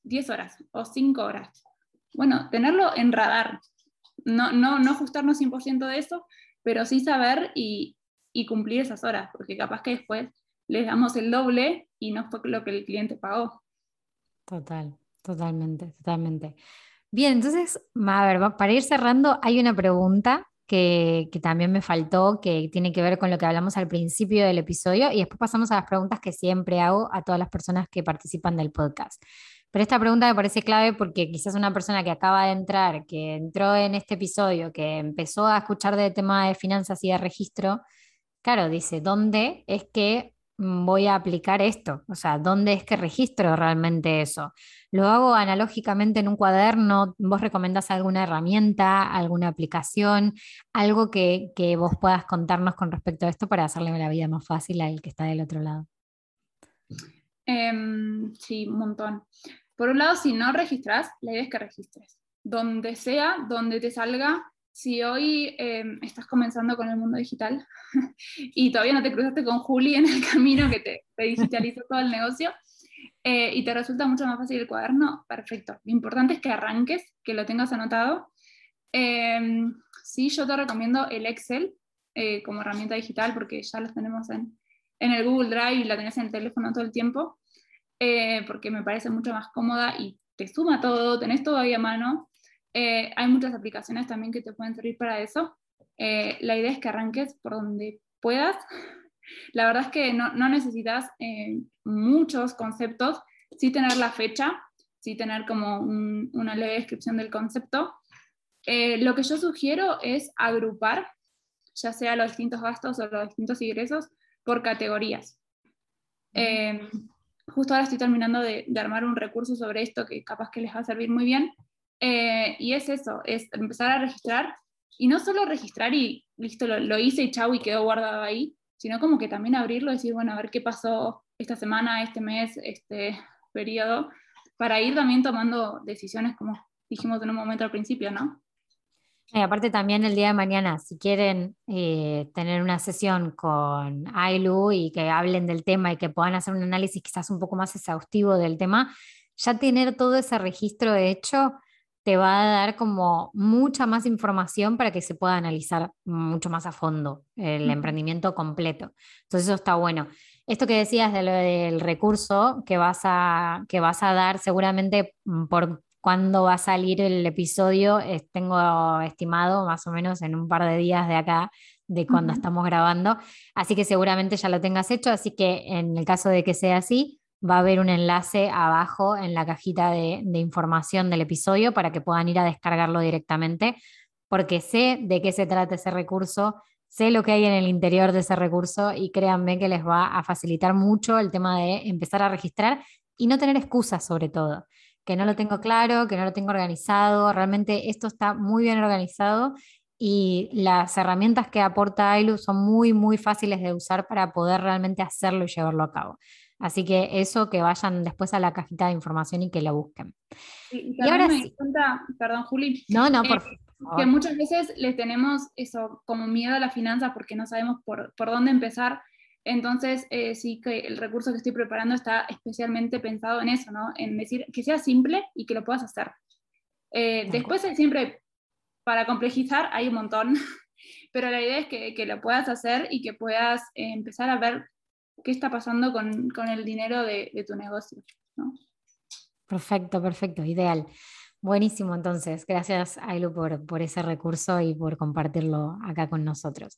10 horas o 5 horas. Bueno, tenerlo en radar. No, no, no ajustarnos 100% de eso, pero sí saber y, y cumplir esas horas, porque capaz que después les damos el doble y no fue lo que el cliente pagó. Total, totalmente, totalmente. Bien, entonces, a ver, para ir cerrando, hay una pregunta que, que, también me faltó, que tiene que ver con lo que hablamos al principio del episodio, y después pasamos a las preguntas que siempre hago a todas las personas que participan del podcast. Pero esta pregunta me parece clave porque quizás una persona que acaba de entrar, que entró en este episodio, que empezó a escuchar de tema de finanzas y de registro, claro, dice, ¿dónde es que voy a aplicar esto? O sea, ¿dónde es que registro realmente eso? ¿Lo hago analógicamente en un cuaderno? ¿Vos recomendás alguna herramienta, alguna aplicación, algo que, que vos puedas contarnos con respecto a esto para hacerle la vida más fácil al que está del otro lado? Em, sí, un montón. Por un lado, si no registras, la idea es que registres. Donde sea, donde te salga. Si hoy em, estás comenzando con el mundo digital y todavía no te cruzaste con Juli en el camino que te, digitalizó todo el negocio eh, y te resulta mucho más fácil el cuaderno, perfecto. Lo importante es que arranques, que lo tengas anotado. Em, sí, yo te recomiendo el Excel eh, como herramienta digital porque ya lo tenemos en, en el Google Drive y la tenés en el teléfono todo el tiempo. Eh, porque me parece mucho más cómoda y te suma todo, tenés todo a mano. Eh, hay muchas aplicaciones también que te pueden servir para eso. Eh, la idea es que arranques por donde puedas. La verdad es que no, no necesitas muchos conceptos, sí tener la fecha, sí tener como una leve descripción del concepto. lo que yo sugiero es agrupar, ya sea los distintos gastos o los distintos ingresos, por categorías justo ahora estoy terminando de, armar un recurso sobre esto que capaz que les va a servir muy bien. Eh, y es eso, es empezar a registrar y no solo registrar y listo, lo, hice y chau y quedó guardado ahí, sino como que también abrirlo y decir, bueno, a ver qué pasó esta semana, este mes, este periodo, para ir también tomando decisiones como dijimos en un momento al principio, ¿no? Y aparte también el día de mañana, si quieren eh, tener una sesión con Ailu y que hablen del tema y que puedan hacer un análisis quizás un poco más exhaustivo del tema, ya tener todo ese registro hecho te va a dar como mucha más información para que se pueda analizar mucho más a fondo el emprendimiento completo. Entonces eso está bueno. Esto que decías de lo del recurso que vas a, que vas a dar seguramente mm, por cuándo va a salir el episodio, tengo estimado más o menos en un par de días de acá, de cuando estamos grabando, así que seguramente ya lo tengas hecho, así que en el caso de que sea así, va a haber un enlace abajo en la cajita de, información del episodio para que puedan ir a descargarlo directamente, porque sé de qué se trata ese recurso, sé lo que hay en el interior de ese recurso y créanme que les va a facilitar mucho el tema de empezar a registrar y no tener excusas sobre todo que no lo tengo claro, que no lo tengo organizado. Realmente esto está muy bien organizado y las herramientas que aporta AILU son muy, muy fáciles de usar para poder realmente hacerlo y llevarlo a cabo. Así que eso, que vayan después a la cajita de información y que lo busquen. y, ahora me sí. cuenta, perdón Juli, no, no, por eh, que muchas veces les tenemos eso como miedo a la finanza porque no sabemos por, por dónde empezar entonces, eh, sí que el recurso que estoy preparando está especialmente pensado en eso, ¿no? En decir que sea simple y que lo puedas hacer. Eh, después, siempre, para complejizar, hay un montón, pero la idea es que, lo puedas hacer y que puedas eh, empezar a ver qué está pasando con, el dinero de, tu negocio. Perfecto, perfecto, ideal. Buenísimo, entonces, gracias Ailu por, por ese recurso y por compartirlo acá con nosotros.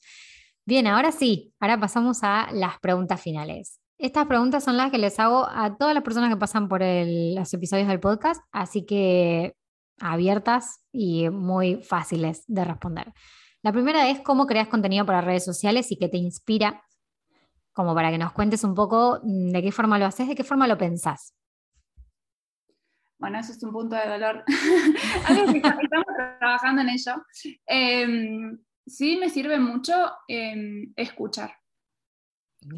Bien, ahora sí, ahora pasamos a las preguntas finales. Estas preguntas son las que les hago a todas las personas que pasan por los episodios del podcast, así que abiertas y muy fáciles de responder. La primera es cómo creas contenido para redes sociales y qué te inspira, como para que nos cuentes un poco de qué forma lo haces, de qué forma lo pensás. Bueno, eso es un punto de dolor. estamos trabajando en ello. Em, sí me sirve mucho em, escuchar,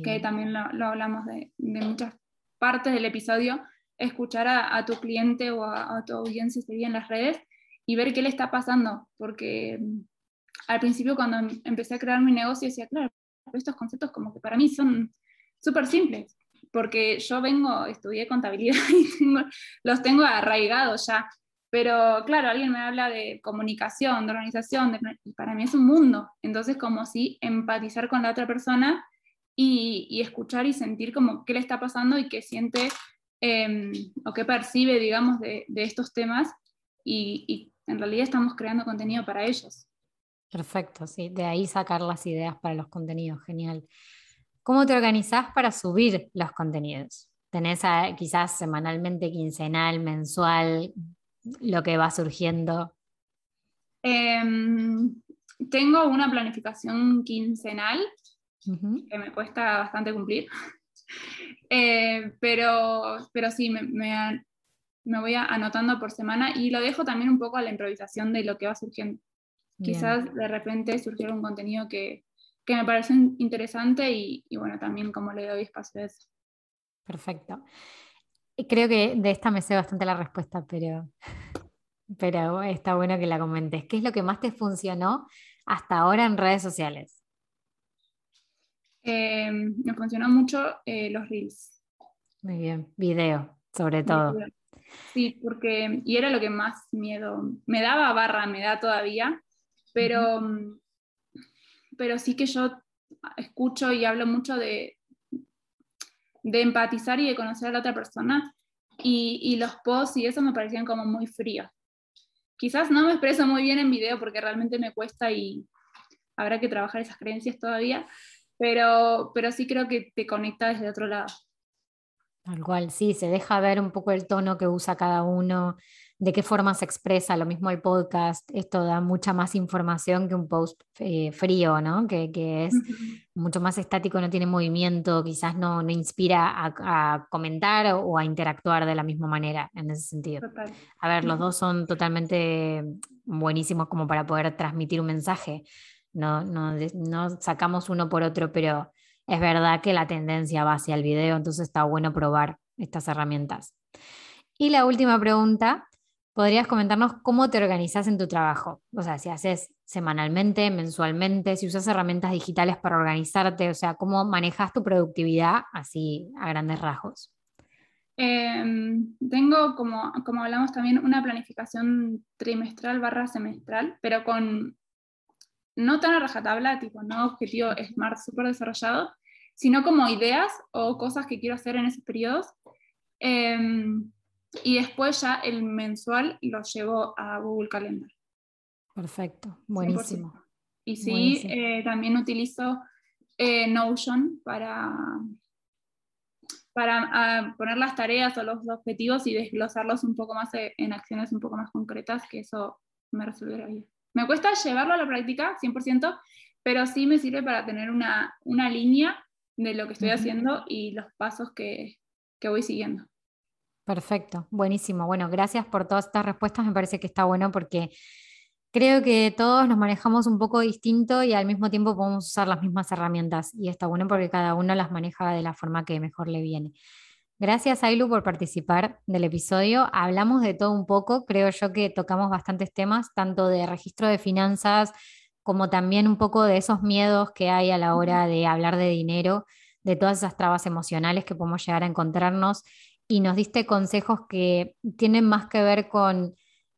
que también lo, hablamos de, muchas partes del episodio, escuchar a, tu cliente o a, tu audiencia en las redes y ver qué le está pasando, porque em, al principio cuando em, empecé a crear mi negocio decía, claro, estos conceptos como que para mí son súper simples, porque yo vengo, estudié contabilidad y los tengo arraigados ya, pero claro, alguien me habla de comunicación, de organización, y para mí es un mundo. Entonces, como si empatizar con la otra persona y, escuchar y sentir como qué le está pasando y qué siente em, o qué percibe, digamos, de, estos temas y, en realidad estamos creando contenido para ellos. Perfecto, sí, de ahí sacar las ideas para los contenidos, genial. ¿Cómo te organizás para subir los contenidos? ¿Tenés quizás semanalmente, quincenal, mensual, lo que va surgiendo? Em, tengo una planificación quincenal que me cuesta bastante cumplir. Eh, pero, pero sí, me, me, voy anotando por semana y lo dejo también un poco a la improvisación de lo que va surgiendo. Quizás de repente surgiera un contenido que, que me parece interesante y, y, bueno, también como le doy espacio a eso. Perfecto. Creo que de esta me sé bastante la respuesta, pero, pero está bueno que la comentes. ¿Qué es lo que más te funcionó hasta ahora en redes sociales? Eh, me funcionó mucho eh, los reels. Muy bien, video, sobre todo. Sí, porque, y era lo que más miedo me daba barra, me da todavía, pero, pero sí que yo escucho y hablo mucho de, de empatizar y de conocer a la otra persona, y, y los posts y eso me parecían como muy fríos. Quizás no me expreso muy bien en video porque realmente me cuesta y habrá que trabajar esas creencias todavía, pero, pero sí creo que te conecta desde otro lado. Tal cual, sí, se deja ver un poco el tono que usa cada uno, de qué forma se expresa, lo mismo el podcast, esto da mucha más información que un post eh, frío, ¿no? Que, que es mucho más estático, no tiene movimiento, quizás no, no inspira a, comentar o, a interactuar de la misma manera en ese sentido. A ver, los dos son totalmente buenísimos como para poder transmitir un mensaje no, no, sacamos uno por otro, pero es verdad que la tendencia va hacia el video, entonces está bueno probar estas herramientas. Y la última pregunta, ¿podrías comentarnos cómo te organizas en tu trabajo? O sea, si haces semanalmente, mensualmente, si usas herramientas digitales para organizarte, o sea, ¿cómo manejas tu productividad así a grandes rasgos? Em, tengo, como, como hablamos también, una planificación trimestral barra semestral, pero con no tan a rajatabla, tipo no objetivo SMART súper desarrollado, sino como ideas o cosas que quiero hacer en esos periodos. Em, y después ya el mensual lo llevo a Google Calendar. Perfecto, buenísimo. Y sí, eh, también utilizo eh, Notion para, para ah, poner las tareas o los objetivos y desglosarlos un poco más eh, en acciones un poco más concretas, que eso me resolverá bien. Me cuesta llevarlo a la práctica, 100%, pero sí me sirve para tener una, una línea de lo que estoy haciendo y los pasos que, que voy siguiendo. Perfecto, buenísimo. Bueno, gracias por todas estas respuestas. Me parece que está bueno porque creo que todos nos manejamos un poco distinto y al mismo tiempo podemos usar las mismas herramientas. Y está bueno porque cada uno las maneja de la forma que mejor le viene. Gracias, Ailu, por participar del episodio. Hablamos de todo un poco, creo yo que tocamos bastantes temas, tanto de registro de finanzas como también un poco de esos miedos que hay a la hora de hablar de dinero, de todas esas trabas emocionales que podemos llegar a encontrarnos. Y nos diste consejos que tienen más que ver con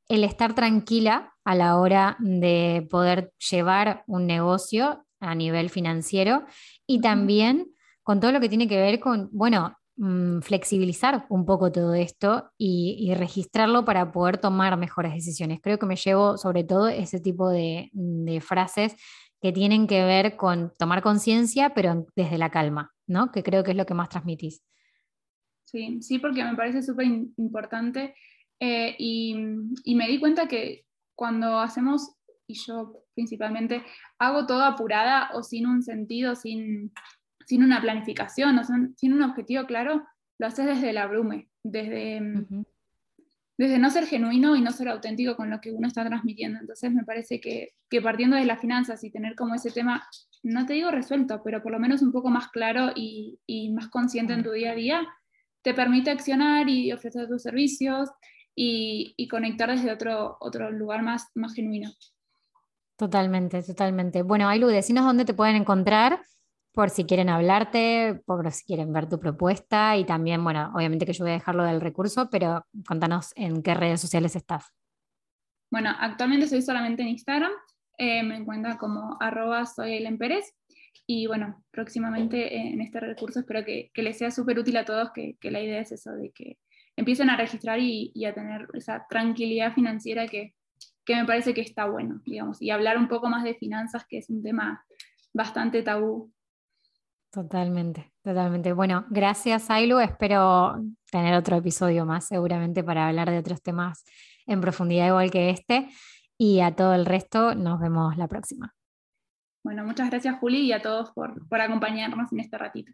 el estar tranquila a la hora de poder llevar un negocio a nivel financiero y también con todo lo que tiene que ver con, bueno, Mm, flexibilizar un poco todo esto y, registrarlo para poder tomar mejores decisiones. Creo que me llevo sobre todo ese tipo de, frases que tienen que ver con tomar conciencia, pero desde la calma, ¿no? Que creo que es lo que más transmitís. Sí, sí, porque me parece súper importante eh, y, y me di cuenta que cuando hacemos, y yo principalmente, hago todo apurada o sin un sentido, sin, sin una planificación, o sin un objetivo claro, lo haces desde la brume, desde, desde no ser genuino y no ser auténtico con lo que uno está transmitiendo. Entonces me parece que, que, partiendo de las finanzas y tener como ese tema, no te digo resuelto, pero por lo menos un poco más claro y, y más consciente en tu día a día, te permite accionar y ofrecer tus servicios y, y conectar desde otro, otro lugar más, más genuino. Totalmente, totalmente. Bueno, Ailu, decinos dónde te pueden encontrar por si quieren hablarte, por si quieren ver tu propuesta y también, bueno, obviamente que yo voy a dejarlo del recurso, pero contanos en qué redes sociales estás. Bueno, actualmente soy solamente en Instagram, eh, me encuentran como arroba soy Pérez Y bueno, próximamente en este recurso espero que, les sea súper útil a todos, que, la idea es eso, de que empiecen a registrar y, a tener esa tranquilidad financiera que, que, me parece que está bueno, digamos, y hablar un poco más de finanzas, que es un tema bastante tabú. Totalmente, totalmente. Bueno, gracias Ailu, espero tener otro episodio más seguramente para hablar de otros temas en profundidad igual que este. Y a todo el resto, nos vemos la próxima. Bueno, muchas gracias Juli y a todos por, por acompañarnos en este ratito.